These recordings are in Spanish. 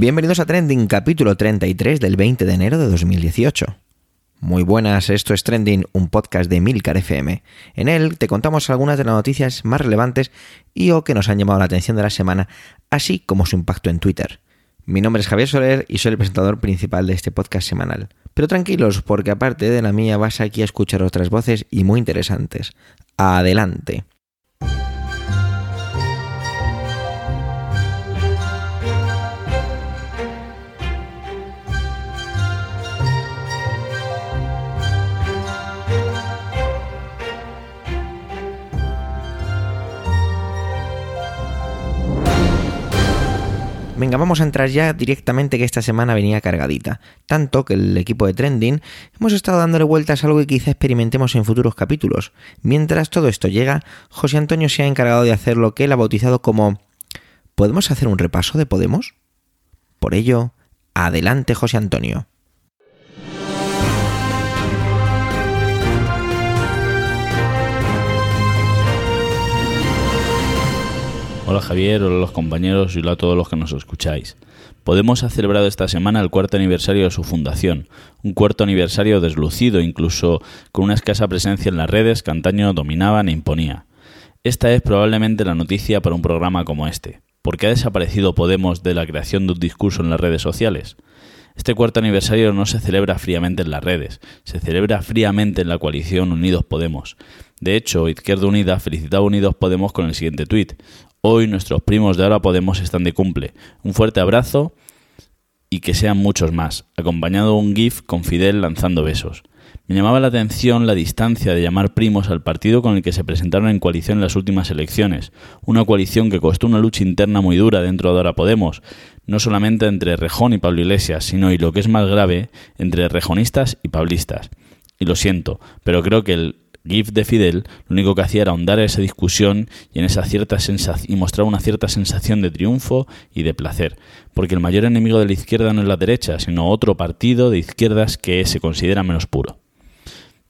Bienvenidos a Trending, capítulo 33 del 20 de enero de 2018. Muy buenas, esto es Trending, un podcast de Milcar FM. En él te contamos algunas de las noticias más relevantes y o que nos han llamado la atención de la semana, así como su impacto en Twitter. Mi nombre es Javier Soler y soy el presentador principal de este podcast semanal. Pero tranquilos, porque aparte de la mía vas aquí a escuchar otras voces y muy interesantes. Adelante. Venga, vamos a entrar ya directamente que esta semana venía cargadita. Tanto que el equipo de Trending hemos estado dándole vueltas a algo que quizá experimentemos en futuros capítulos. Mientras todo esto llega, José Antonio se ha encargado de hacer lo que él ha bautizado como ¿Podemos hacer un repaso de Podemos? Por ello, adelante José Antonio. Hola Javier, hola los compañeros y hola a todos los que nos escucháis. Podemos ha celebrado esta semana el cuarto aniversario de su fundación, un cuarto aniversario deslucido, incluso con una escasa presencia en las redes que antaño dominaban e imponía. Esta es probablemente la noticia para un programa como este. ¿Por qué ha desaparecido Podemos de la creación de un discurso en las redes sociales? Este cuarto aniversario no se celebra fríamente en las redes, se celebra fríamente en la coalición Unidos Podemos. De hecho, Izquierda Unida felicitaba a Unidos Podemos con el siguiente tuit. Hoy nuestros primos de Ahora Podemos están de cumple. Un fuerte abrazo y que sean muchos más, acompañado de un GIF con Fidel lanzando besos. Me llamaba la atención la distancia de llamar primos al partido con el que se presentaron en coalición en las últimas elecciones, una coalición que costó una lucha interna muy dura dentro de Ahora Podemos, no solamente entre Rejón y Pablo Iglesias, sino, y lo que es más grave, entre rejonistas y pablistas. Y lo siento, pero creo que el GIF de Fidel lo único que hacía era ahondar esa discusión y, en esa cierta y mostrar una cierta sensación de triunfo y de placer, porque el mayor enemigo de la izquierda no es la derecha, sino otro partido de izquierdas que se considera menos puro.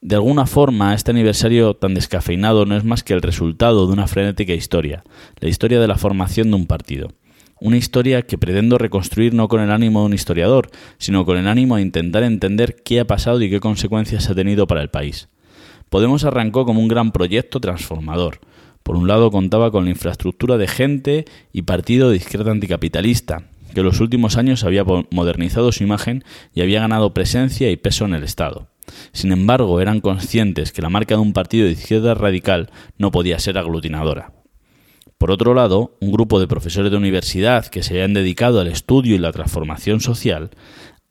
De alguna forma, este aniversario tan descafeinado no es más que el resultado de una frenética historia, la historia de la formación de un partido. Una historia que pretendo reconstruir no con el ánimo de un historiador, sino con el ánimo de intentar entender qué ha pasado y qué consecuencias ha tenido para el país. Podemos arrancó como un gran proyecto transformador. Por un lado contaba con la infraestructura de gente y partido de izquierda anticapitalista, que en los últimos años había modernizado su imagen y había ganado presencia y peso en el Estado. Sin embargo, eran conscientes que la marca de un partido de izquierda radical no podía ser aglutinadora. Por otro lado, un grupo de profesores de universidad que se habían dedicado al estudio y la transformación social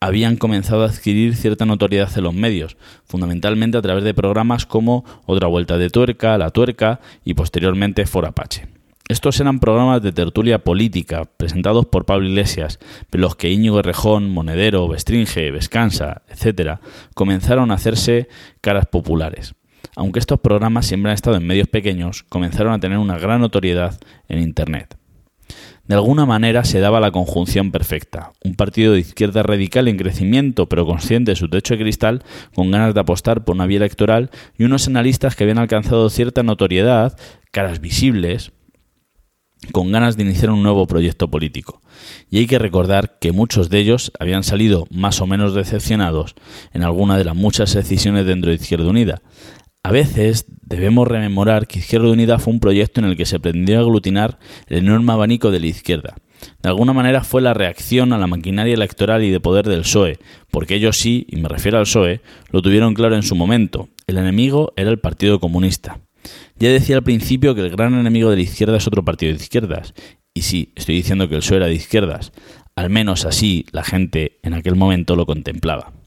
habían comenzado a adquirir cierta notoriedad en los medios, fundamentalmente a través de programas como Otra Vuelta de Tuerca, La Tuerca y posteriormente For Apache. Estos eran programas de tertulia política presentados por Pablo Iglesias, en los que Íñigo Rejón, Monedero, Bestringe, Vescansa, etc., comenzaron a hacerse caras populares. Aunque estos programas siempre han estado en medios pequeños, comenzaron a tener una gran notoriedad en Internet. De alguna manera se daba la conjunción perfecta. Un partido de izquierda radical en crecimiento, pero consciente de su techo de cristal, con ganas de apostar por una vía electoral, y unos analistas que habían alcanzado cierta notoriedad, caras visibles, con ganas de iniciar un nuevo proyecto político. Y hay que recordar que muchos de ellos habían salido más o menos decepcionados en alguna de las muchas decisiones dentro de Izquierda Unida. A veces debemos rememorar que Izquierda Unida fue un proyecto en el que se pretendió aglutinar el enorme abanico de la izquierda. De alguna manera fue la reacción a la maquinaria electoral y de poder del PSOE, porque ellos sí, y me refiero al PSOE, lo tuvieron claro en su momento. El enemigo era el Partido Comunista. Ya decía al principio que el gran enemigo de la izquierda es otro partido de izquierdas. Y sí, estoy diciendo que el PSOE era de izquierdas. Al menos así la gente en aquel momento lo contemplaba.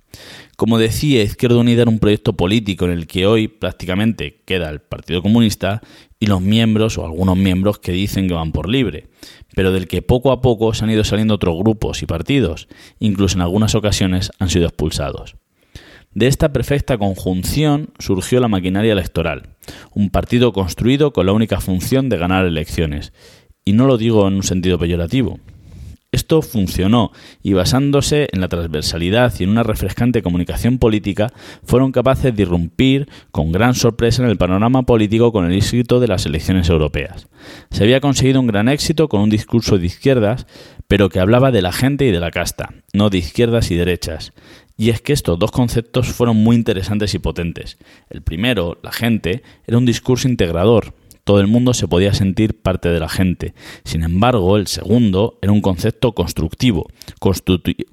Como decía, Izquierda Unida era un proyecto político en el que hoy prácticamente queda el Partido Comunista y los miembros o algunos miembros que dicen que van por libre, pero del que poco a poco se han ido saliendo otros grupos y partidos, incluso en algunas ocasiones han sido expulsados. De esta perfecta conjunción surgió la maquinaria electoral, un partido construido con la única función de ganar elecciones, y no lo digo en un sentido peyorativo. Esto funcionó y basándose en la transversalidad y en una refrescante comunicación política, fueron capaces de irrumpir con gran sorpresa en el panorama político con el éxito de las elecciones europeas. Se había conseguido un gran éxito con un discurso de izquierdas, pero que hablaba de la gente y de la casta, no de izquierdas y derechas. Y es que estos dos conceptos fueron muy interesantes y potentes. El primero, la gente, era un discurso integrador, todo el mundo se podía sentir parte de la gente. Sin embargo, el segundo era un concepto constructivo,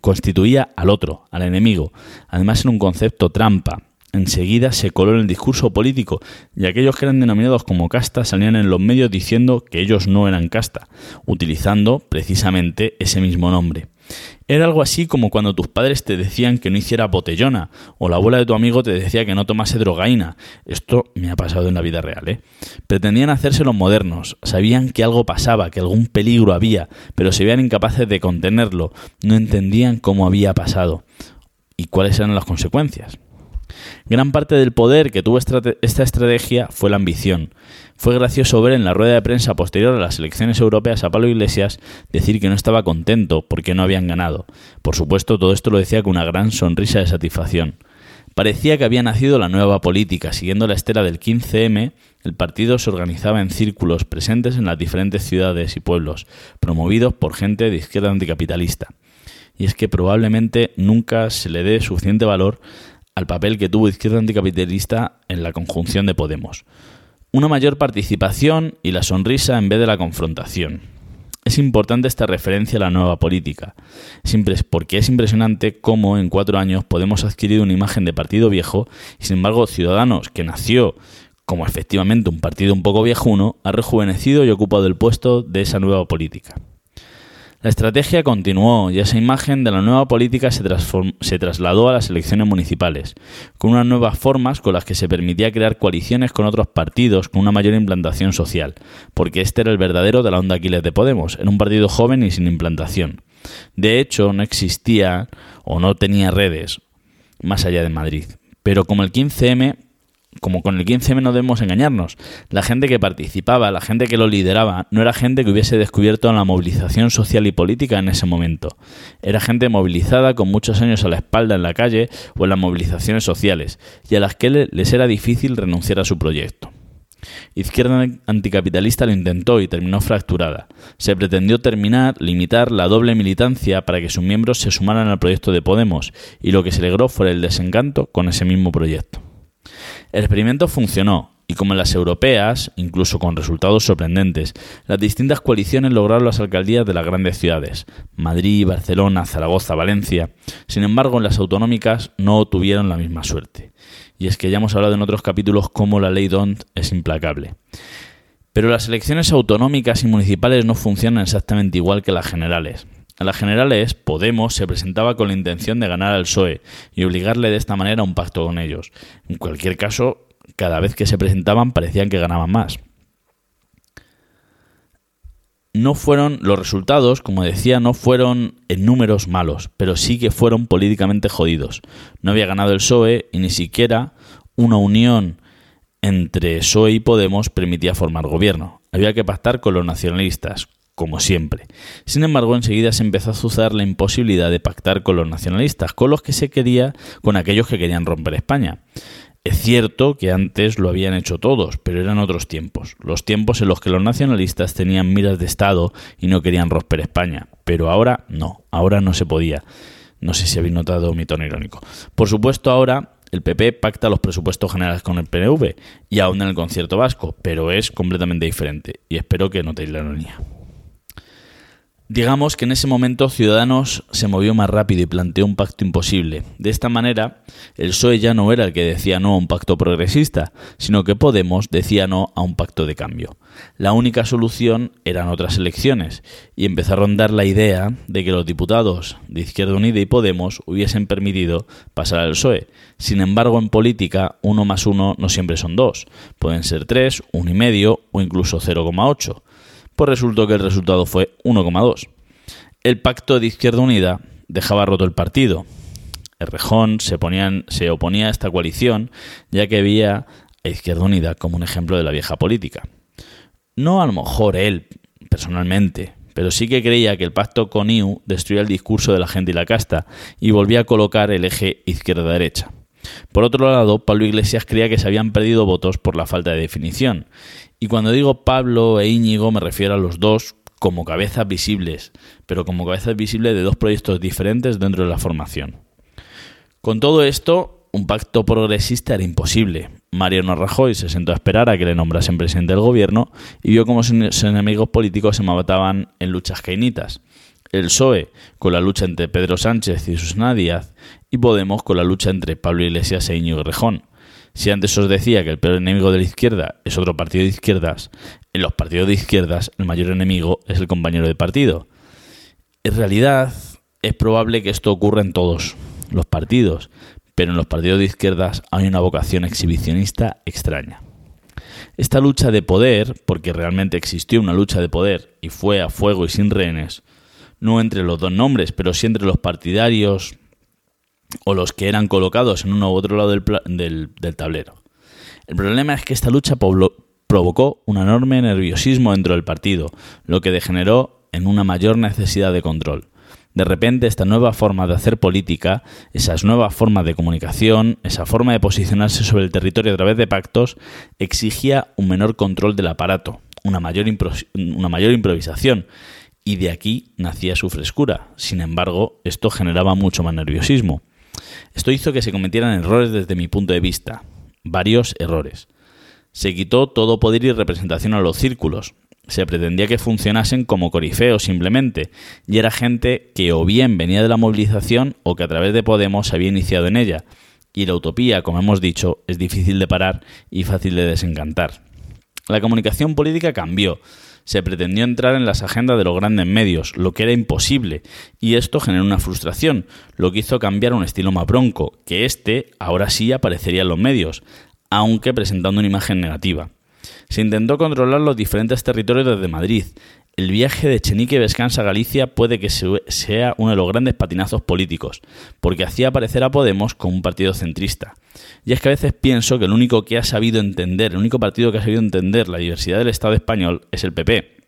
constituía al otro, al enemigo. Además era un concepto trampa. Enseguida se coló en el discurso político y aquellos que eran denominados como casta salían en los medios diciendo que ellos no eran casta, utilizando precisamente ese mismo nombre. Era algo así como cuando tus padres te decían que no hiciera botellona o la abuela de tu amigo te decía que no tomase drogaína. Esto me ha pasado en la vida real, ¿eh? Pretendían hacerse los modernos, sabían que algo pasaba, que algún peligro había, pero se veían incapaces de contenerlo, no entendían cómo había pasado y cuáles eran las consecuencias. Gran parte del poder que tuvo esta estrategia fue la ambición. Fue gracioso ver en la rueda de prensa posterior a las elecciones europeas a Pablo Iglesias decir que no estaba contento porque no habían ganado. Por supuesto, todo esto lo decía con una gran sonrisa de satisfacción. Parecía que había nacido la nueva política. Siguiendo la estela del 15M, el partido se organizaba en círculos presentes en las diferentes ciudades y pueblos, promovidos por gente de izquierda anticapitalista. Y es que probablemente nunca se le dé suficiente valor al papel que tuvo Izquierda Anticapitalista en la conjunción de Podemos. Una mayor participación y la sonrisa en vez de la confrontación. Es importante esta referencia a la nueva política, porque es impresionante cómo en cuatro años Podemos adquirir una imagen de partido viejo y sin embargo Ciudadanos, que nació como efectivamente un partido un poco viejuno, ha rejuvenecido y ocupado el puesto de esa nueva política. La estrategia continuó y esa imagen de la nueva política se, trasladó a las elecciones municipales, con unas nuevas formas con las que se permitía crear coaliciones con otros partidos con una mayor implantación social, porque este era el verdadero de la onda Aquiles de Podemos, era un partido joven y sin implantación. De hecho, no existía o no tenía redes más allá de Madrid. Pero como el 15M como con el 15M no debemos engañarnos, la gente que participaba, la gente que lo lideraba, no era gente que hubiese descubierto la movilización social y política en ese momento. Era gente movilizada con muchos años a la espalda en la calle o en las movilizaciones sociales, y a las que les era difícil renunciar a su proyecto. Izquierda anticapitalista lo intentó y terminó fracturada. Se pretendió terminar, limitar la doble militancia para que sus miembros se sumaran al proyecto de Podemos, y lo que se logró fue el desencanto con ese mismo proyecto. El experimento funcionó, y como en las europeas, incluso con resultados sorprendentes, las distintas coaliciones lograron las alcaldías de las grandes ciudades, Madrid, Barcelona, Zaragoza, Valencia. Sin embargo, en las autonómicas no tuvieron la misma suerte. Y es que ya hemos hablado en otros capítulos cómo la ley DONT es implacable. Pero las elecciones autonómicas y municipales no funcionan exactamente igual que las generales. En las generales, Podemos se presentaba con la intención de ganar al PSOE y obligarle de esta manera a un pacto con ellos. En cualquier caso, cada vez que se presentaban parecían que ganaban más. No fueron los resultados, como decía, no fueron en números malos, pero sí que fueron políticamente jodidos. No había ganado el PSOE y ni siquiera una unión entre PSOE y Podemos permitía formar gobierno. Había que pactar con los nacionalistas, como siempre. Sin embargo, enseguida se empezó a azuzar la imposibilidad de pactar con los nacionalistas, con los que se quería, con aquellos que querían romper España. Es cierto que antes lo habían hecho todos, pero eran otros tiempos, los tiempos en los que los nacionalistas tenían miras de Estado y no querían romper España, pero ahora no, ahora no se podía. No sé si habéis notado mi tono irónico. Por supuesto, ahora el PP pacta los presupuestos generales con el PNV y aún en el concierto vasco, pero es completamente diferente y espero que notéis la ironía. Digamos que en ese momento Ciudadanos se movió más rápido y planteó un pacto imposible. De esta manera, el PSOE ya no era el que decía no a un pacto progresista, sino que Podemos decía no a un pacto de cambio. La única solución eran otras elecciones, y empezó a rondar la idea de que los diputados de Izquierda Unida y Podemos hubiesen permitido pasar al PSOE. Sin embargo, en política, uno más uno no siempre son dos. Pueden ser tres, uno y medio o incluso 0,8 pues resultó que el resultado fue 1,2. El pacto de Izquierda Unida dejaba roto el partido. Errejón se, se oponía a esta coalición ya que veía a Izquierda Unida como un ejemplo de la vieja política. No a lo mejor él, personalmente, pero sí que creía que el pacto con IU destruía el discurso de la gente y la casta y volvía a colocar el eje izquierda-derecha. Por otro lado, Pablo Iglesias creía que se habían perdido votos por la falta de definición. Y cuando digo Pablo e Íñigo me refiero a los dos como cabezas visibles, pero como cabezas visibles de dos proyectos diferentes dentro de la formación. Con todo esto, un pacto progresista era imposible. Mariano Rajoy se sentó a esperar a que le nombrasen presidente del gobierno y vio cómo sus enemigos políticos se mataban en luchas cainitas. El PSOE con la lucha entre Pedro Sánchez y Susana Díaz y Podemos con la lucha entre Pablo Iglesias e Íñigo Rejón. Si antes os decía que el peor enemigo de la izquierda es otro partido de izquierdas, en los partidos de izquierdas el mayor enemigo es el compañero de partido. En realidad es probable que esto ocurra en todos los partidos, pero en los partidos de izquierdas hay una vocación exhibicionista extraña. Esta lucha de poder, porque realmente existió una lucha de poder y fue a fuego y sin rehenes, no entre los dos nombres, pero sí entre los partidarios o los que eran colocados en uno u otro lado del, tablero. El problema es que esta lucha provocó un enorme nerviosismo dentro del partido, lo que degeneró en una mayor necesidad de control. De repente esta nueva forma de hacer política, esas nuevas formas de comunicación, esa forma de posicionarse sobre el territorio a través de pactos, exigía un menor control del aparato, una mayor, una mayor improvisación, y de aquí nacía su frescura. Sin embargo, esto generaba mucho más nerviosismo. Esto hizo que se cometieran errores desde mi punto de vista, varios errores. Se quitó todo poder y representación a los círculos. Se pretendía que funcionasen como corifeos simplemente, y era gente que o bien venía de la movilización o que a través de Podemos se había iniciado en ella. Y la utopía, como hemos dicho, es difícil de parar y fácil de desencantar. La comunicación política cambió se pretendió entrar en las agendas de los grandes medios, lo que era imposible, y esto generó una frustración, lo que hizo cambiar un estilo más bronco, que este ahora sí aparecería en los medios, aunque presentando una imagen negativa. Se intentó controlar los diferentes territorios desde Madrid. El viaje de Chenique Vescansa a Galicia puede que sea uno de los grandes patinazos políticos, porque hacía aparecer a Podemos como un partido centrista. Y es que a veces pienso que el único que ha sabido entender, el único partido que ha sabido entender la diversidad del Estado español es el PP.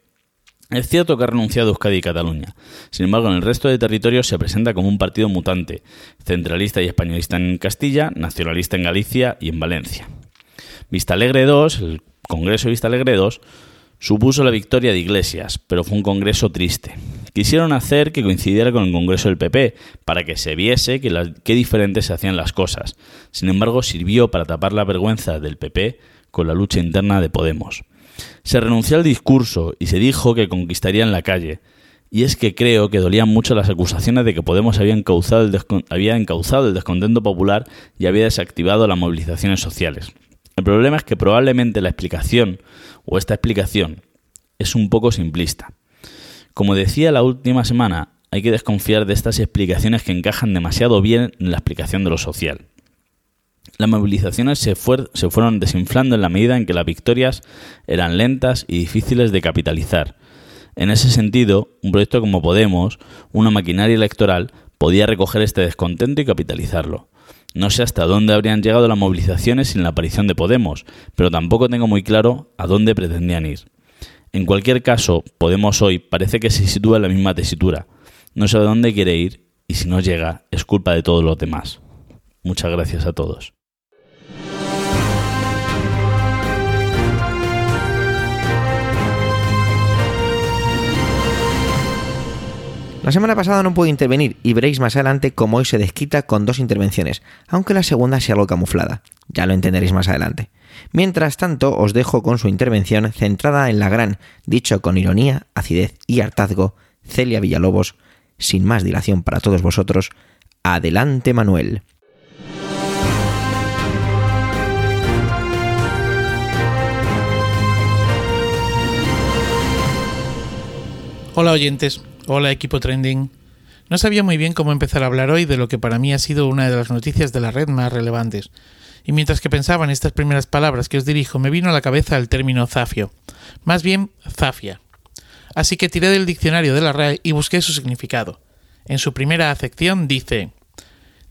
Es cierto que ha renunciado Euskadi y Cataluña. Sin embargo, en el resto de territorios se presenta como un partido mutante, centralista y españolista en Castilla, nacionalista en Galicia y en Valencia. Vista Alegre II, el Congreso de Vista Alegre II, supuso la victoria de Iglesias, pero fue un congreso triste. Quisieron hacer que coincidiera con el congreso del PP, para que se viese que qué diferentes se hacían las cosas. Sin embargo, sirvió para tapar la vergüenza del PP con la lucha interna de Podemos. Se renunció al discurso y se dijo que conquistarían la calle. Y es que creo que dolían mucho las acusaciones de que Podemos había encauzado el, había encauzado el descontento popular y había desactivado las movilizaciones sociales. El problema es que probablemente la explicación, o esta explicación, es un poco simplista. Como decía la última semana, hay que desconfiar de estas explicaciones que encajan demasiado bien en la explicación de lo social. Las movilizaciones se, se, fueron desinflando en la medida en que las victorias eran lentas y difíciles de capitalizar. En ese sentido, un proyecto como Podemos, una maquinaria electoral, podía recoger este descontento y capitalizarlo. No sé hasta dónde habrían llegado las movilizaciones sin la aparición de Podemos, pero tampoco tengo muy claro a dónde pretendían ir. En cualquier caso, Podemos hoy parece que se sitúa en la misma tesitura. No sé a dónde quiere ir y si no llega es culpa de todos los demás. Muchas gracias a todos. La semana pasada no pude intervenir y veréis más adelante cómo hoy se desquita con dos intervenciones, aunque la segunda sea algo camuflada. Ya lo entenderéis más adelante. Mientras tanto, os dejo con su intervención centrada en la gran, dicho con ironía, acidez y hartazgo, Celia Villalobos. Sin más dilación para todos vosotros, adelante Manuel. Hola oyentes, Hola equipo trending. No sabía muy bien cómo empezar a hablar hoy de lo que para mí ha sido una de las noticias de la red más relevantes. Y mientras que pensaba en estas primeras palabras que os dirijo, me vino a la cabeza el término zafio. Más bien, zafia. Así que tiré del diccionario de la RAE y busqué su significado. En su primera acepción dice: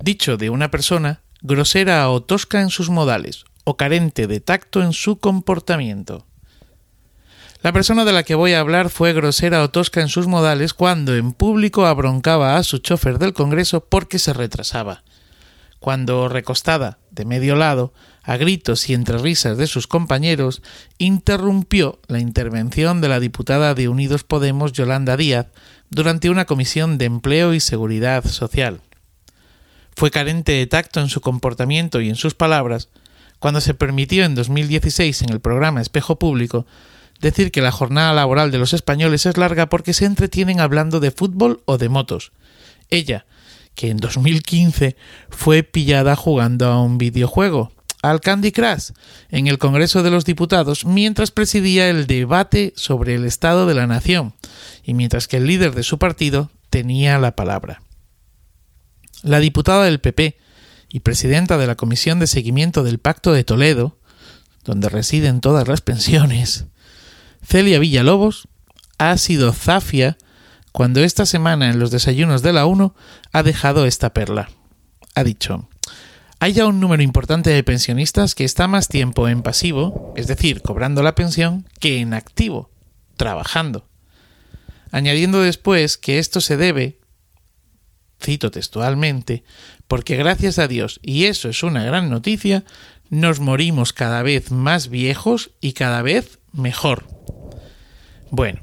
dicho de una persona grosera o tosca en sus modales, o carente de tacto en su comportamiento. La persona de la que voy a hablar fue grosera o tosca en sus modales cuando en público abroncaba a su chofer del Congreso porque se retrasaba. Cuando, recostada, de medio lado, a gritos y entre risas de sus compañeros, interrumpió la intervención de la diputada de Unidos Podemos Yolanda Díaz durante una comisión de empleo y seguridad social. Fue carente de tacto en su comportamiento y en sus palabras cuando se permitió en 2016 en el programa Espejo Público decir que la jornada laboral de los españoles es larga porque se entretienen hablando de fútbol o de motos. Ella, que en 2015 fue pillada jugando a un videojuego, al Candy Crush, en el Congreso de los Diputados, mientras presidía el debate sobre el Estado de la Nación, y mientras que el líder de su partido tenía la palabra. La diputada del PP y presidenta de la Comisión de Seguimiento del Pacto de Toledo, donde residen todas las pensiones, Celia Villalobos ha sido zafia cuando esta semana en los desayunos de la 1 ha dejado esta perla. Ha dicho, hay ya un número importante de pensionistas que está más tiempo en pasivo, es decir, cobrando la pensión, que en activo, trabajando. Añadiendo después que esto se debe, cito textualmente, porque gracias a Dios, y eso es una gran noticia, nos morimos cada vez más viejos y cada vez mejor. Bueno,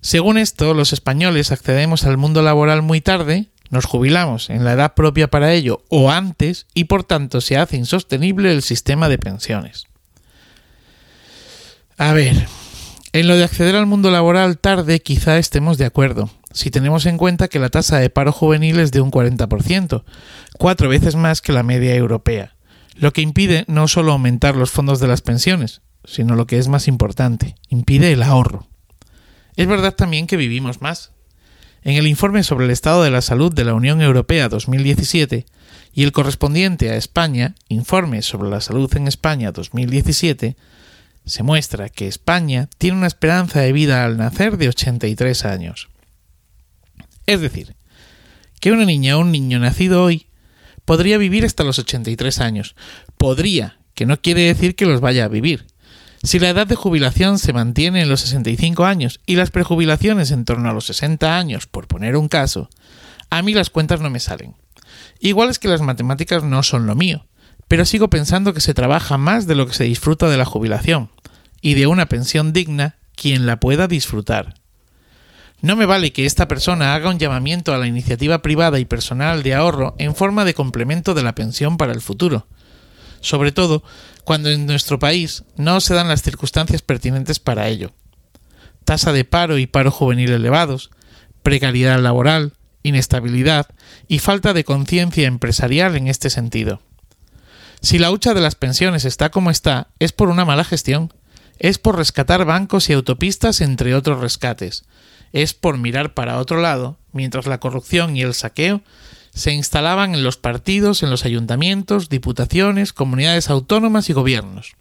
según esto, los españoles accedemos al mundo laboral muy tarde, nos jubilamos en la edad propia para ello o antes y por tanto se hace insostenible el sistema de pensiones. A ver, en lo de acceder al mundo laboral tarde quizá estemos de acuerdo, si tenemos en cuenta que la tasa de paro juvenil es de un 40%, cuatro veces más que la media europea, lo que impide no solo aumentar los fondos de las pensiones, sino lo que es más importante, impide el ahorro. Es verdad también que vivimos más. En el informe sobre el estado de la salud de la Unión Europea 2017 y el correspondiente a España, Informe sobre la salud en España 2017, se muestra que España tiene una esperanza de vida al nacer de 83 años. Es decir, que una niña o un niño nacido hoy podría vivir hasta los 83 años. Podría, que no quiere decir que los vaya a vivir, si la edad de jubilación se mantiene en los 65 años y las prejubilaciones en torno a los 60 años, por poner un caso, a mí las cuentas no me salen. Igual es que las matemáticas no son lo mío, pero sigo pensando que se trabaja más de lo que se disfruta de la jubilación, y de una pensión digna quien la pueda disfrutar. No me vale que esta persona haga un llamamiento a la iniciativa privada y personal de ahorro en forma de complemento de la pensión para el futuro, sobre todo cuando en nuestro país no se dan las circunstancias pertinentes para ello. Tasa de paro y paro juvenil elevados, precariedad laboral, inestabilidad y falta de conciencia empresarial en este sentido. Si la hucha de las pensiones está como está, es por una mala gestión, es por rescatar bancos y autopistas entre otros rescates, es por mirar para otro lado, mientras la corrupción y el saqueo se instalaban en los partidos, en los ayuntamientos, diputaciones, comunidades autónomas y gobiernos.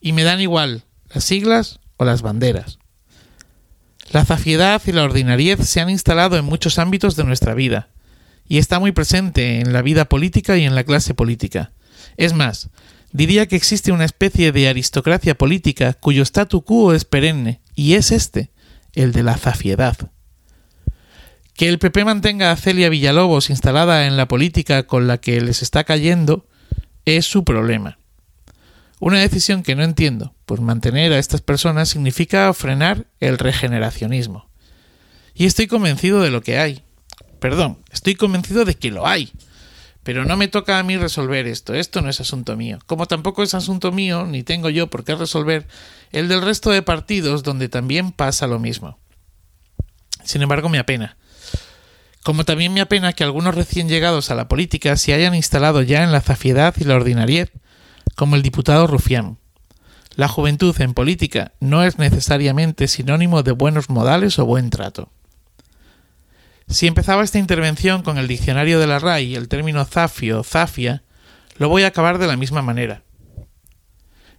Y me dan igual las siglas o las banderas. La zafiedad y la ordinariez se han instalado en muchos ámbitos de nuestra vida, y está muy presente en la vida política y en la clase política. Es más, diría que existe una especie de aristocracia política cuyo statu quo es perenne, y es este, el de la zafiedad. Que el PP mantenga a Celia Villalobos instalada en la política con la que les está cayendo es su problema. Una decisión que no entiendo, pues mantener a estas personas significa frenar el regeneracionismo. Y estoy convencido de lo que hay. Perdón, estoy convencido de que lo hay. Pero no me toca a mí resolver esto, esto no es asunto mío. Como tampoco es asunto mío, ni tengo yo por qué resolver el del resto de partidos donde también pasa lo mismo. Sin embargo, me apena como también me apena que algunos recién llegados a la política se hayan instalado ya en la zafiedad y la ordinariedad, como el diputado Rufián. La juventud en política no es necesariamente sinónimo de buenos modales o buen trato. Si empezaba esta intervención con el diccionario de la RAI y el término zafio o zafia, lo voy a acabar de la misma manera.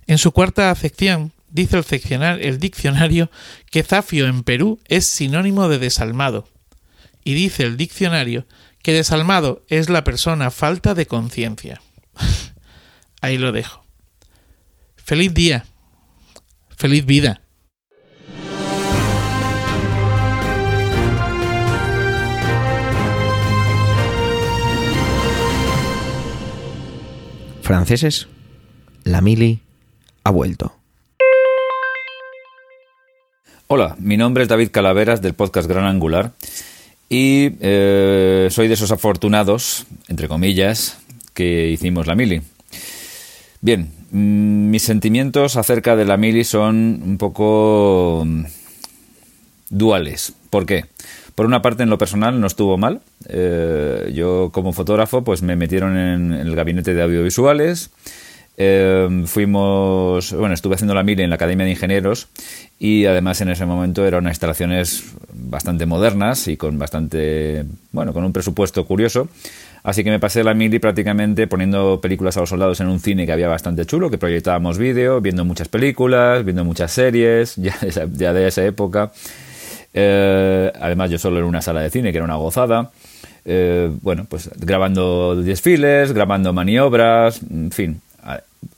En su cuarta acepción, dice el diccionario que zafio en Perú es sinónimo de desalmado, y dice el diccionario que desalmado es la persona falta de conciencia. Ahí lo dejo. Feliz día. Feliz vida. Franceses, la Mili ha vuelto. Hola, mi nombre es David Calaveras del podcast Gran Angular y eh, soy de esos afortunados, entre comillas, que hicimos la mili. Bien, mm, mis sentimientos acerca de la mili son un poco mm, duales. ¿Por qué? Por una parte, en lo personal no estuvo mal. Eh, yo como fotógrafo, pues me metieron en el gabinete de audiovisuales. Eh, fuimos, bueno, estuve haciendo la mili en la Academia de Ingenieros y además en ese momento eran unas instalaciones bastante modernas y con bastante, bueno, con un presupuesto curioso. Así que me pasé la mili prácticamente poniendo películas a los soldados en un cine que había bastante chulo, que proyectábamos vídeo, viendo muchas películas, viendo muchas series, ya de esa, ya de esa época. Eh, además, yo solo en una sala de cine, que era una gozada. Eh, bueno, pues grabando desfiles, grabando maniobras, en fin.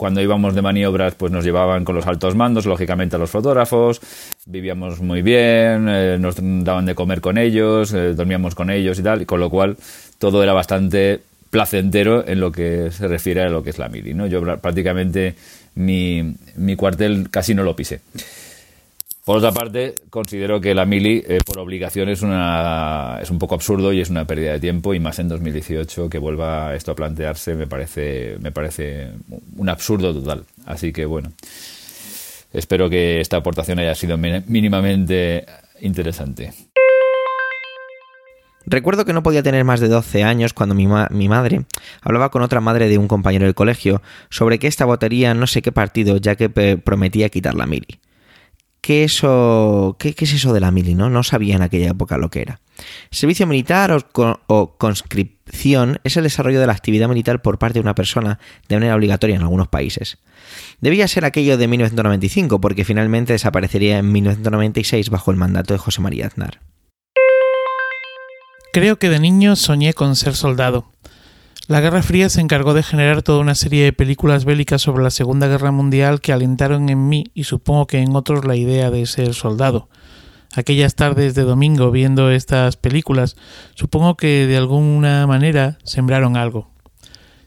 Cuando íbamos de maniobras, pues nos llevaban con los altos mandos, lógicamente a los fotógrafos. Vivíamos muy bien, eh, nos daban de comer con ellos, dormíamos con ellos y tal, y con lo cual todo era bastante placentero en lo que se refiere a lo que es la mili. ¿no? Yo prácticamente mi, mi cuartel casi no lo pisé. Por otra parte, considero que la mili eh, por obligación es, una, es un poco absurdo y es una pérdida de tiempo y más en 2018 que vuelva esto a plantearse me parece, me parece un absurdo total. Así que bueno, espero que esta aportación haya sido mínimamente interesante. Recuerdo que no podía tener más de 12 años cuando mi, mi, madre hablaba con otra madre de un compañero del colegio sobre que esta votaría no sé qué partido ya que prometía quitar la mili. ¿Qué, eso, qué, es eso de la mili? ¿no? no sabía en aquella época lo que era. Servicio militar o, conscripción es el desarrollo de la actividad militar por parte de una persona de manera obligatoria en algunos países. Debía ser aquello de 1995 porque finalmente desaparecería en 1996 bajo el mandato de José María Aznar. Creo que de niño soñé con ser soldado. La Guerra Fría se encargó de generar toda una serie de películas bélicas sobre la Segunda Guerra Mundial que alentaron en mí y supongo que en otros la idea de ser soldado. Aquellas tardes de domingo viendo estas películas, supongo que de alguna manera sembraron algo.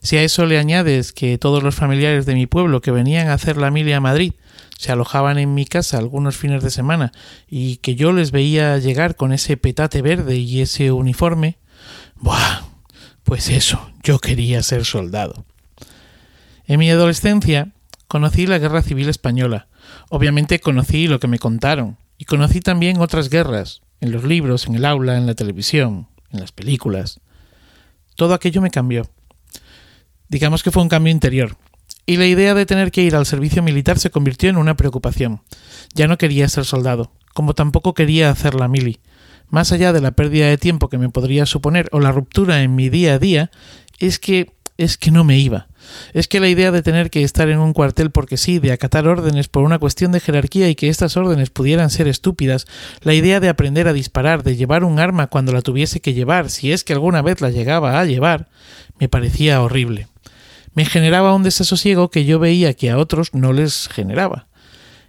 Si a eso le añades que todos los familiares de mi pueblo que venían a hacer la milia a Madrid se alojaban en mi casa algunos fines de semana y que yo les veía llegar con ese petate verde y ese uniforme, ¡buah! Pues eso, yo quería ser soldado. En mi adolescencia conocí la Guerra Civil Española. Obviamente conocí lo que me contaron. Y conocí también otras guerras, en los libros, en el aula, en la televisión, en las películas. Todo aquello me cambió. Digamos que fue un cambio interior. Y la idea de tener que ir al servicio militar se convirtió en una preocupación. Ya no quería ser soldado, como tampoco quería hacer la mili. Más allá de la pérdida de tiempo que me podría suponer o la ruptura en mi día a día, es que es que no me iba. Es que la idea de tener que estar en un cuartel porque sí, de acatar órdenes por una cuestión de jerarquía y que estas órdenes pudieran ser estúpidas, la idea de aprender a disparar, de llevar un arma cuando la tuviese que llevar, si es que alguna vez la llegaba a llevar, me parecía horrible. Me generaba un desasosiego que yo veía que a otros no les generaba.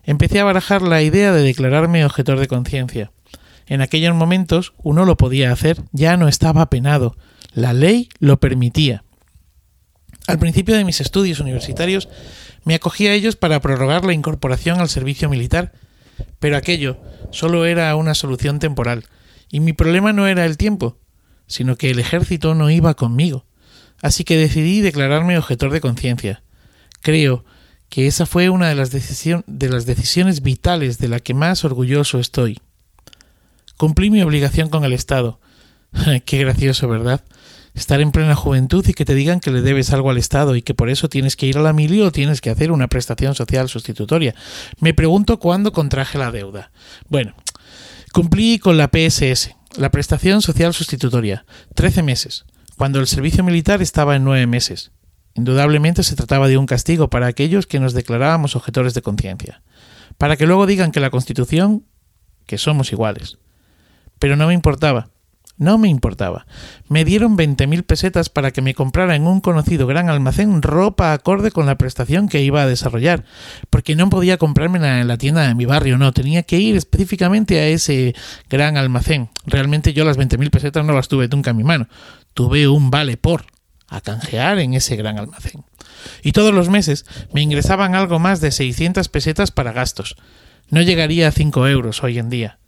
Empecé a barajar la idea de declararme objetor de conciencia. En aquellos momentos uno lo podía hacer, ya no estaba penado. La ley lo permitía. Al principio de mis estudios universitarios me acogí a ellos para prorrogar la incorporación al servicio militar, pero aquello solo era una solución temporal, y mi problema no era el tiempo, sino que el ejército no iba conmigo. Así que decidí declararme objetor de conciencia. Creo que esa fue una de las, de las decisiones vitales de la que más orgulloso estoy. Cumplí mi obligación con el Estado. Qué gracioso, ¿verdad? Estar en plena juventud y que te digan que le debes algo al Estado y que por eso tienes que ir a la mili o tienes que hacer una prestación social sustitutoria. Me pregunto cuándo contraje la deuda. Bueno, cumplí con la PSS, la prestación social sustitutoria, trece meses, cuando el servicio militar estaba en nueve meses. Indudablemente se trataba de un castigo para aquellos que nos declarábamos objetores de conciencia, para que luego digan que la Constitución, que somos iguales. Pero no me importaba. No me importaba. Me dieron veinte mil pesetas para que me comprara en un conocido gran almacén ropa acorde con la prestación que iba a desarrollar, porque no podía comprármela en la tienda de mi barrio, no, tenía que ir específicamente a ese gran almacén. Realmente yo las veinte mil pesetas no las tuve nunca en mi mano, tuve un vale por a canjear en ese gran almacén. y todos los meses me ingresaban algo más de 600 pesetas para gastos. No llegaría a 5 euros hoy en día.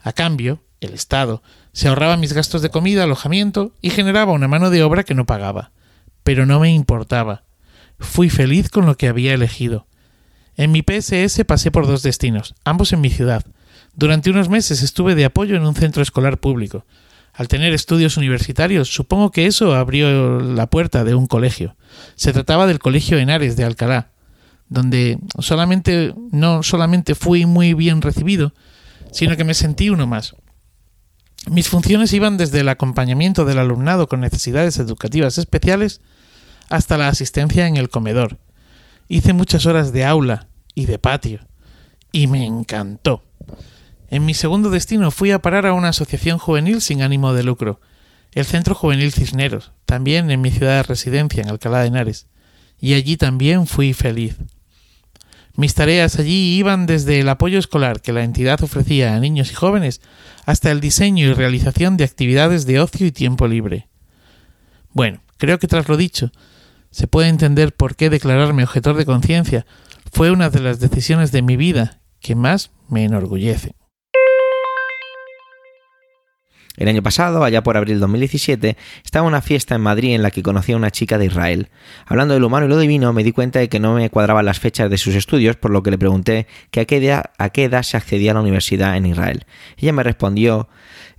A cambio, el Estado se ahorraba mis gastos de comida, alojamiento y generaba una mano de obra que no pagaba. Pero no me importaba. Fui feliz con lo que había elegido. En mi PSS pasé por dos destinos, ambos en mi ciudad. Durante unos meses estuve de apoyo en un centro escolar público. Al tener estudios universitarios, supongo que eso abrió la puerta de un colegio. Se trataba del Colegio Henares de Alcalá, donde solamente no solamente fui muy bien recibido, sino que me sentí uno más. Mis funciones iban desde el acompañamiento del alumnado con necesidades educativas especiales hasta la asistencia en el comedor. Hice muchas horas de aula y de patio, y me encantó. En mi segundo destino fui a parar a una asociación juvenil sin ánimo de lucro, el Centro Juvenil Cisneros, también en mi ciudad de residencia, en Alcalá de Henares, y allí también fui feliz. Mis tareas allí iban desde el apoyo escolar que la entidad ofrecía a niños y jóvenes hasta el diseño y realización de actividades de ocio y tiempo libre. Bueno, creo que tras lo dicho, se puede entender por qué declararme objetor de conciencia fue una de las decisiones de mi vida que más me enorgullece. El año pasado, allá por abril 2017, estaba en una fiesta en Madrid en la que conocí a una chica de Israel. Hablando de lo humano y lo divino, me di cuenta de que no me cuadraban las fechas de sus estudios, por lo que le pregunté que a qué edad, a qué edad se accedía a la universidad en Israel. Ella me respondió,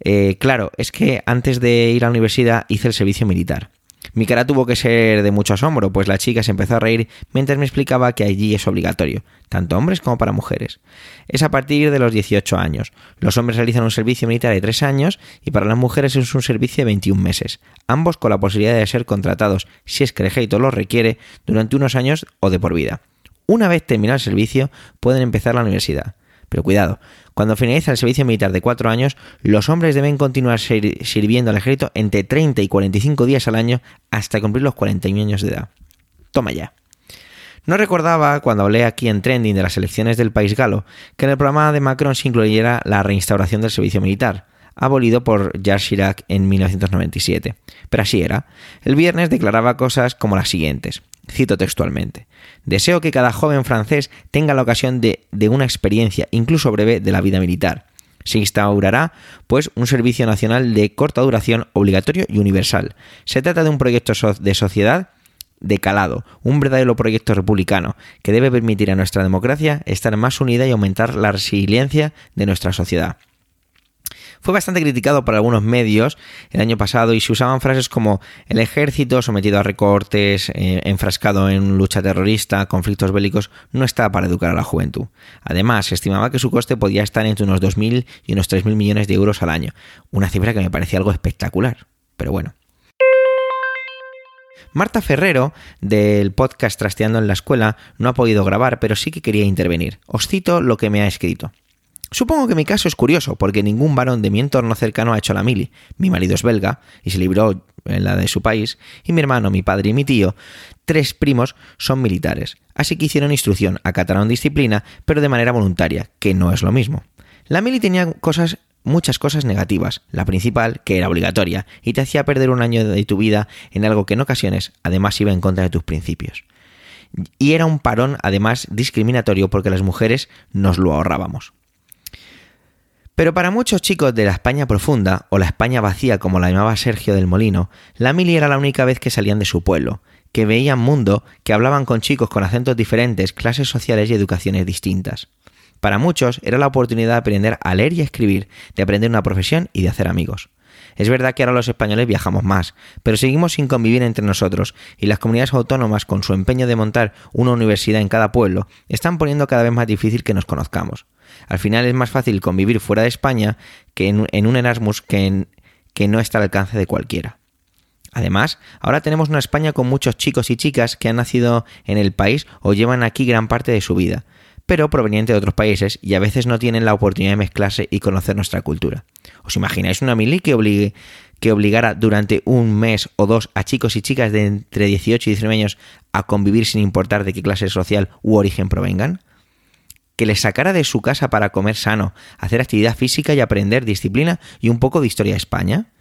eh, claro, es que antes de ir a la universidad hice el servicio militar. Mi cara tuvo que ser de mucho asombro, pues la chica se empezó a reír mientras me explicaba que allí es obligatorio, tanto hombres como para mujeres. Es a partir de los 18 años. Los hombres realizan un servicio militar de 3 años y para las mujeres es un servicio de 21 meses, ambos con la posibilidad de ser contratados, si es que el ejército lo requiere, durante unos años o de por vida. Una vez terminado el servicio, pueden empezar la universidad. Pero cuidado, cuando finaliza el servicio militar de cuatro años, los hombres deben continuar sirviendo al ejército entre 30 y 45 días al año hasta cumplir los 41 años de edad. Toma ya. No recordaba, cuando hablé aquí en Trending de las elecciones del país galo, que en el programa de Macron se incluyera la reinstauración del servicio militar, abolido por Jacques Chirac en 1997. Pero así era. El viernes declaraba cosas como las siguientes. Cito textualmente. Deseo que cada joven francés tenga la ocasión de, una experiencia, incluso breve, de la vida militar. Se instaurará, pues, un servicio nacional de corta duración obligatorio y universal. Se trata de un proyecto de sociedad de calado, un verdadero proyecto republicano que debe permitir a nuestra democracia estar más unida y aumentar la resiliencia de nuestra sociedad. Fue bastante criticado por algunos medios el año pasado y se usaban frases como el ejército sometido a recortes, eh, enfrascado en lucha terrorista, conflictos bélicos, no está para educar a la juventud. Además, se estimaba que su coste podía estar entre unos 2.000 y unos 3.000 millones de euros al año, una cifra que me parecía algo espectacular. Pero bueno. Marta Ferrero, del podcast Trasteando en la Escuela, no ha podido grabar, pero sí que quería intervenir. Os cito lo que me ha escrito. Supongo que mi caso es curioso, porque ningún varón de mi entorno cercano ha hecho la mili. Mi marido es belga y se libró en la de su país, y mi hermano, mi padre y mi tío, tres primos, son militares. Así que hicieron instrucción, acataron disciplina, pero de manera voluntaria, que no es lo mismo. La mili tenía cosas muchas cosas negativas. La principal, que era obligatoria, y te hacía perder un año de tu vida en algo que en ocasiones además iba en contra de tus principios. Y era un parón además discriminatorio porque las mujeres nos lo ahorrábamos. Pero para muchos chicos de la España profunda, o la España vacía como la llamaba Sergio del Molino, la mili era la única vez que salían de su pueblo, que veían mundo, que hablaban con chicos con acentos diferentes, clases sociales y educaciones distintas. Para muchos era la oportunidad de aprender a leer y escribir, de aprender una profesión y de hacer amigos. Es verdad que ahora los españoles viajamos más, pero seguimos sin convivir entre nosotros y las comunidades autónomas, con su empeño de montar una universidad en cada pueblo, están poniendo cada vez más difícil que nos conozcamos. Al final es más fácil convivir fuera de España que en, un Erasmus que, que no está al alcance de cualquiera. Además, ahora tenemos una España con muchos chicos y chicas que han nacido en el país o llevan aquí gran parte de su vida, pero proveniente de otros países y a veces no tienen la oportunidad de mezclarse y conocer nuestra cultura. ¿Os imagináis una mili que, obligue, que obligara durante un mes o dos a chicos y chicas de entre 18 y 19 años a convivir sin importar de qué clase social u origen provengan? Que les sacara de su casa para comer sano, hacer actividad física y aprender disciplina y un poco de historia de España?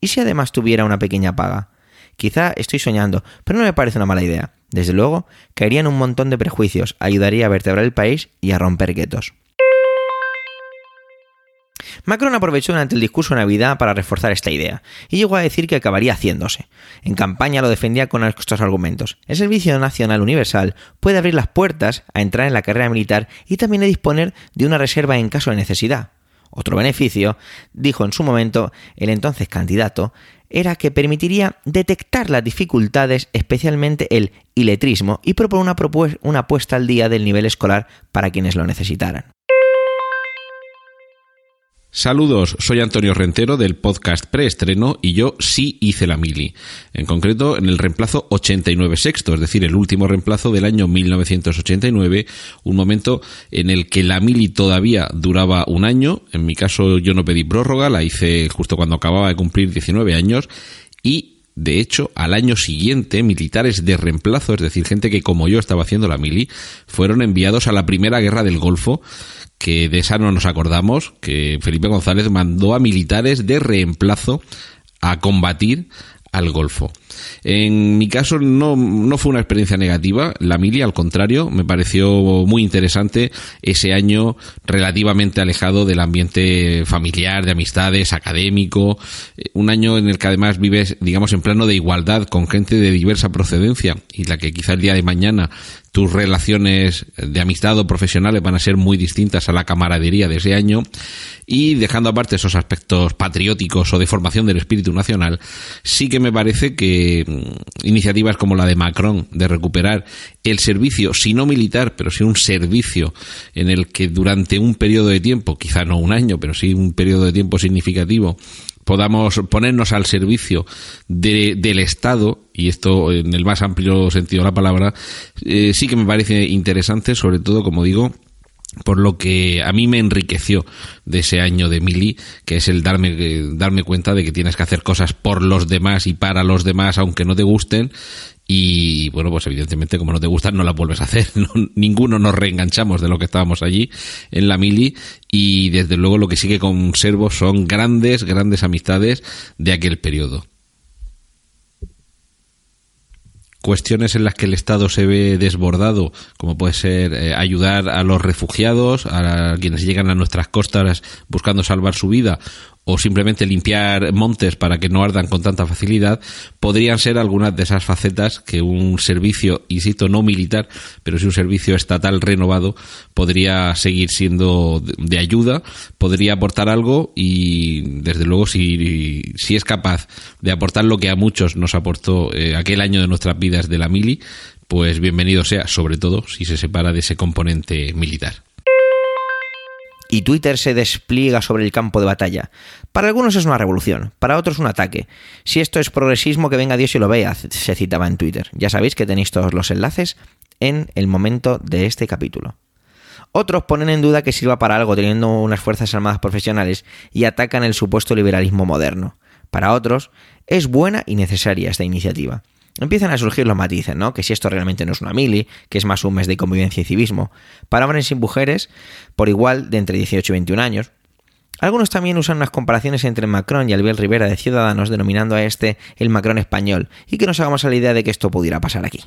¿Y si además tuviera una pequeña paga? Quizá estoy soñando, pero no me parece una mala idea. Desde luego, caerían un montón de prejuicios, ayudaría a vertebrar el país y a romper guetos. Macron aprovechó durante el discurso de Navidad para reforzar esta idea, y llegó a decir que acabaría haciéndose. En campaña lo defendía con estos argumentos. El Servicio Nacional Universal puede abrir las puertas a entrar en la carrera militar y también a disponer de una reserva en caso de necesidad. Otro beneficio, dijo en su momento el entonces candidato, era que permitiría detectar las dificultades, especialmente el iletrismo, y proponer una, una puesta al día del nivel escolar para quienes lo necesitaran. Saludos, soy Antonio Rentero del podcast Preestreno y yo sí hice la mili. En concreto, en el reemplazo 89 sexto, es decir, el último reemplazo del año 1989, un momento en el que la mili todavía duraba un año. En mi caso, yo no pedí prórroga, la hice justo cuando acababa de cumplir 19 años y de hecho, al año siguiente, militares de reemplazo, es decir, gente que como yo estaba haciendo la mili, fueron enviados a la primera guerra del Golfo que de esa no nos acordamos, que Felipe González mandó a militares de reemplazo a combatir al Golfo. En mi caso no, no fue una experiencia negativa, la mili al contrario, me pareció muy interesante ese año relativamente alejado del ambiente familiar, de amistades, académico, eh, un año en el que además vives, digamos, en plano de igualdad con gente de diversa procedencia y la que quizá el día de mañana tus relaciones de amistad o profesionales van a ser muy distintas a la camaradería de ese año. Y dejando aparte esos aspectos patrióticos o de formación del espíritu nacional, sí que me parece que mm, iniciativas como la de Macron de recuperar el servicio, si no militar, pero sí un servicio en el que durante un periodo de tiempo, quizá no un año, pero sí un periodo de tiempo significativo, podamos ponernos al servicio del Estado, y esto en el más amplio sentido de la palabra, eh, sí que me parece interesante, sobre todo, como digo, por lo que a mí me enriqueció de ese año de Mili, que es el darme, darme cuenta de que tienes que hacer cosas por los demás y para los demás, aunque no te gusten, y bueno, pues evidentemente como no te gustan no la vuelves a hacer. ninguno nos reenganchamos de lo que estábamos allí en la mili y desde luego lo que sí que conservo son grandes, grandes amistades de aquel periodo. cuestiones en las que el Estado se ve desbordado, como puede ser eh, ayudar a los refugiados, a quienes llegan a nuestras costas buscando salvar su vida, o simplemente limpiar montes para que no ardan con tanta facilidad, podrían ser algunas de esas facetas que un servicio, insisto, no militar, pero sí un servicio estatal renovado podría seguir siendo de ayuda, podría aportar algo y desde luego si, si es capaz de aportar lo que a muchos nos aportó eh, aquel año de nuestras vidas de la mili, pues bienvenido sea, sobre todo si se separa de ese componente militar y Twitter se despliega sobre el campo de batalla. Para algunos es una revolución, para otros un ataque. Si esto es progresismo, que venga Dios y lo vea, se citaba en Twitter. Ya sabéis que tenéis todos los enlaces en el momento de este capítulo. Otros ponen en duda que sirva para algo teniendo unas Fuerzas Armadas profesionales y atacan el supuesto liberalismo moderno. Para otros, es buena y necesaria esta iniciativa empiezan a surgir los matices, ¿no? Que si esto realmente no es una mili, que es más un mes de convivencia y civismo. Para hombres y mujeres, por igual, de entre 18 y 21 años. Algunos también usan unas comparaciones entre Macron y Albert Rivera de Ciudadanos, denominando a este el Macron español, y que nos hagamos a la idea de que esto pudiera pasar aquí.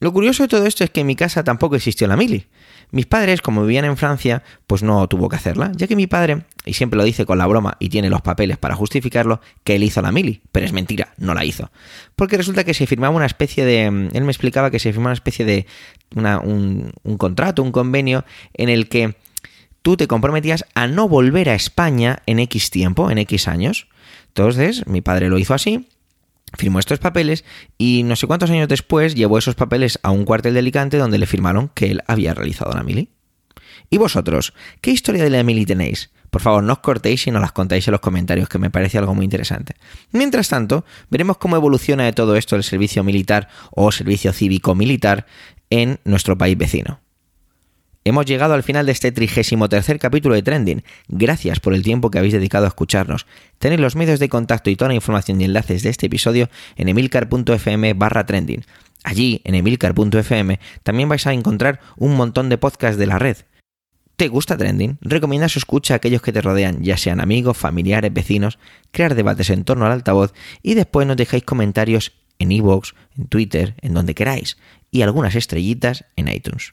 Lo curioso de todo esto es que en mi casa tampoco existió la mili. Mis padres, como vivían en Francia, pues no tuvo que hacerla, ya que mi padre, y siempre lo dice con la broma y tiene los papeles para justificarlo, que él hizo la mili, pero es mentira, no la hizo. Porque resulta que se firmaba una especie de... Él me explicaba que se firmaba una especie de... un, un contrato, un convenio, en el que tú te comprometías a no volver a España en X tiempo, en X años. Entonces, mi padre lo hizo así, firmó estos papeles y no sé cuántos años después llevó esos papeles a un cuartel de Alicante donde le firmaron que él había realizado la mili. ¿Y vosotros? ¿Qué historia de la mili tenéis? Por favor, no os cortéis y nos las contáis en los comentarios, que me parece algo muy interesante. Mientras tanto, veremos cómo evoluciona de todo esto el servicio militar o servicio cívico-militar en nuestro país vecino. Hemos llegado al final de este trigésimo tercer capítulo de Trending. Gracias por el tiempo que habéis dedicado a escucharnos. Tenéis los medios de contacto y toda la información y enlaces de este episodio en emilcar.fm barra trending. Allí, en emilcar.fm, también vais a encontrar un montón de podcasts de la red. ¿Te gusta Trending? Recomienda su escucha a aquellos que te rodean, ya sean amigos, familiares, vecinos, crear debates en torno al altavoz y después nos dejáis comentarios en iVoox, en Twitter, en donde queráis, y algunas estrellitas en iTunes.